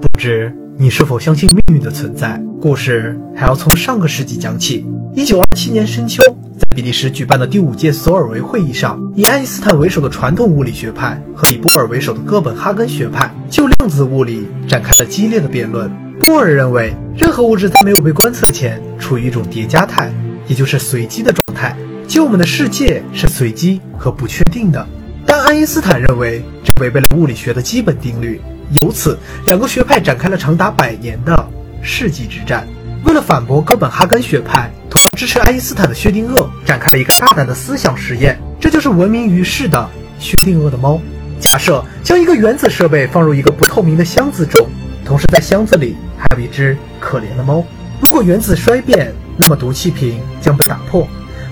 不知你是否相信命运的存在？故事还要从上个世纪讲起。一九二七年深秋，在比利时举办的第五届索尔维会议上，以爱因斯坦为首的传统物理学派和以波尔为首的哥本哈根学派就量子物理展开了激烈的辩论。波尔认为，任何物质在没有被观测前处于一种叠加态，也就是随机的状态，即我们的世界是随机和不确定的。但爱因斯坦认为，这违背了物理学的基本定律。由此，两个学派展开了长达百年的世纪之战。为了反驳哥本哈根学派，同样支持爱因斯坦的薛定谔展开了一个大胆的思想实验，这就是闻名于世的薛定谔的猫。假设将一个原子设备放入一个不透明的箱子中，同时在箱子里还有一只可怜的猫。如果原子衰变，那么毒气瓶将被打破，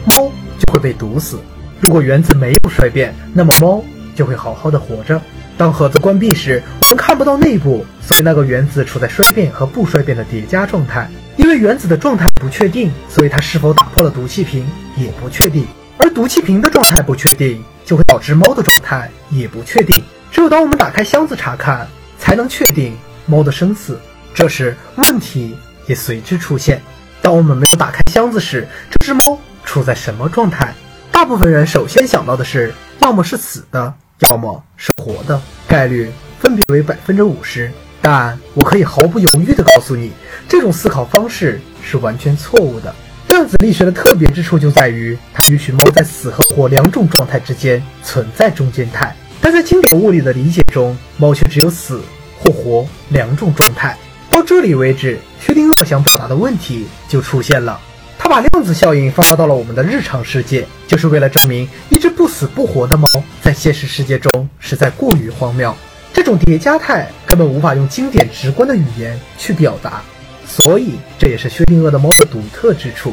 猫就会被毒死；如果原子没有衰变，那么猫就会好好的活着。当盒子关闭时，我们看不到内部，所以那个原子处在衰变和不衰变的叠加状态。因为原子的状态不确定，所以它是否打破了毒气瓶也不确定。而毒气瓶的状态不确定，就会导致猫的状态也不确定。只有当我们打开箱子查看，才能确定猫的生死。这时问题也随之出现：当我们没有打开箱子时，这只猫处在什么状态？大部分人首先想到的是，要么是死的。要么是活的，概率分别为百分之五十。但我可以毫不犹豫地告诉你，这种思考方式是完全错误的。量子力学的特别之处就在于，它允许猫在死和活两种状态之间存在中间态。但在经典物理的理解中，猫却只有死或活两种状态。到这里为止，薛定谔想表达的问题就出现了。他把量子效应放大到了我们的日常世界，就是为了证明一只不死不活的猫在现实世界中实在过于荒谬。这种叠加态根本无法用经典直观的语言去表达，所以这也是薛定谔的猫的独特之处。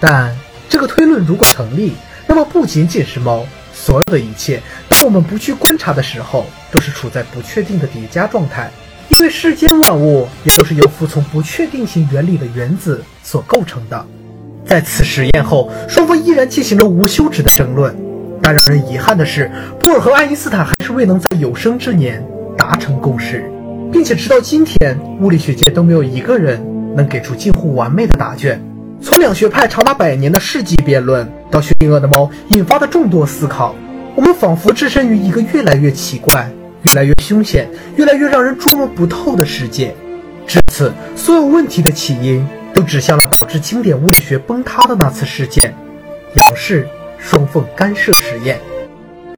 但这个推论如果成立，那么不仅仅是猫，所有的一切，当我们不去观察的时候，都是处在不确定的叠加状态，因为世间万物也都是由服从不确定性原理的原子所构成的。在此实验后，双方依然进行了无休止的争论。但让人遗憾的是，波尔和爱因斯坦还是未能在有生之年达成共识，并且直到今天，物理学界都没有一个人能给出近乎完美的答卷。从两学派长达百年的世纪辩论，到薛定谔的猫引发的众多思考，我们仿佛置身于一个越来越奇怪、越来越凶险、越来越让人捉摸不透的世界。至此，所有问题的起因。都指向了导致经典物理学崩塌的那次事件——杨氏双缝干涉实验。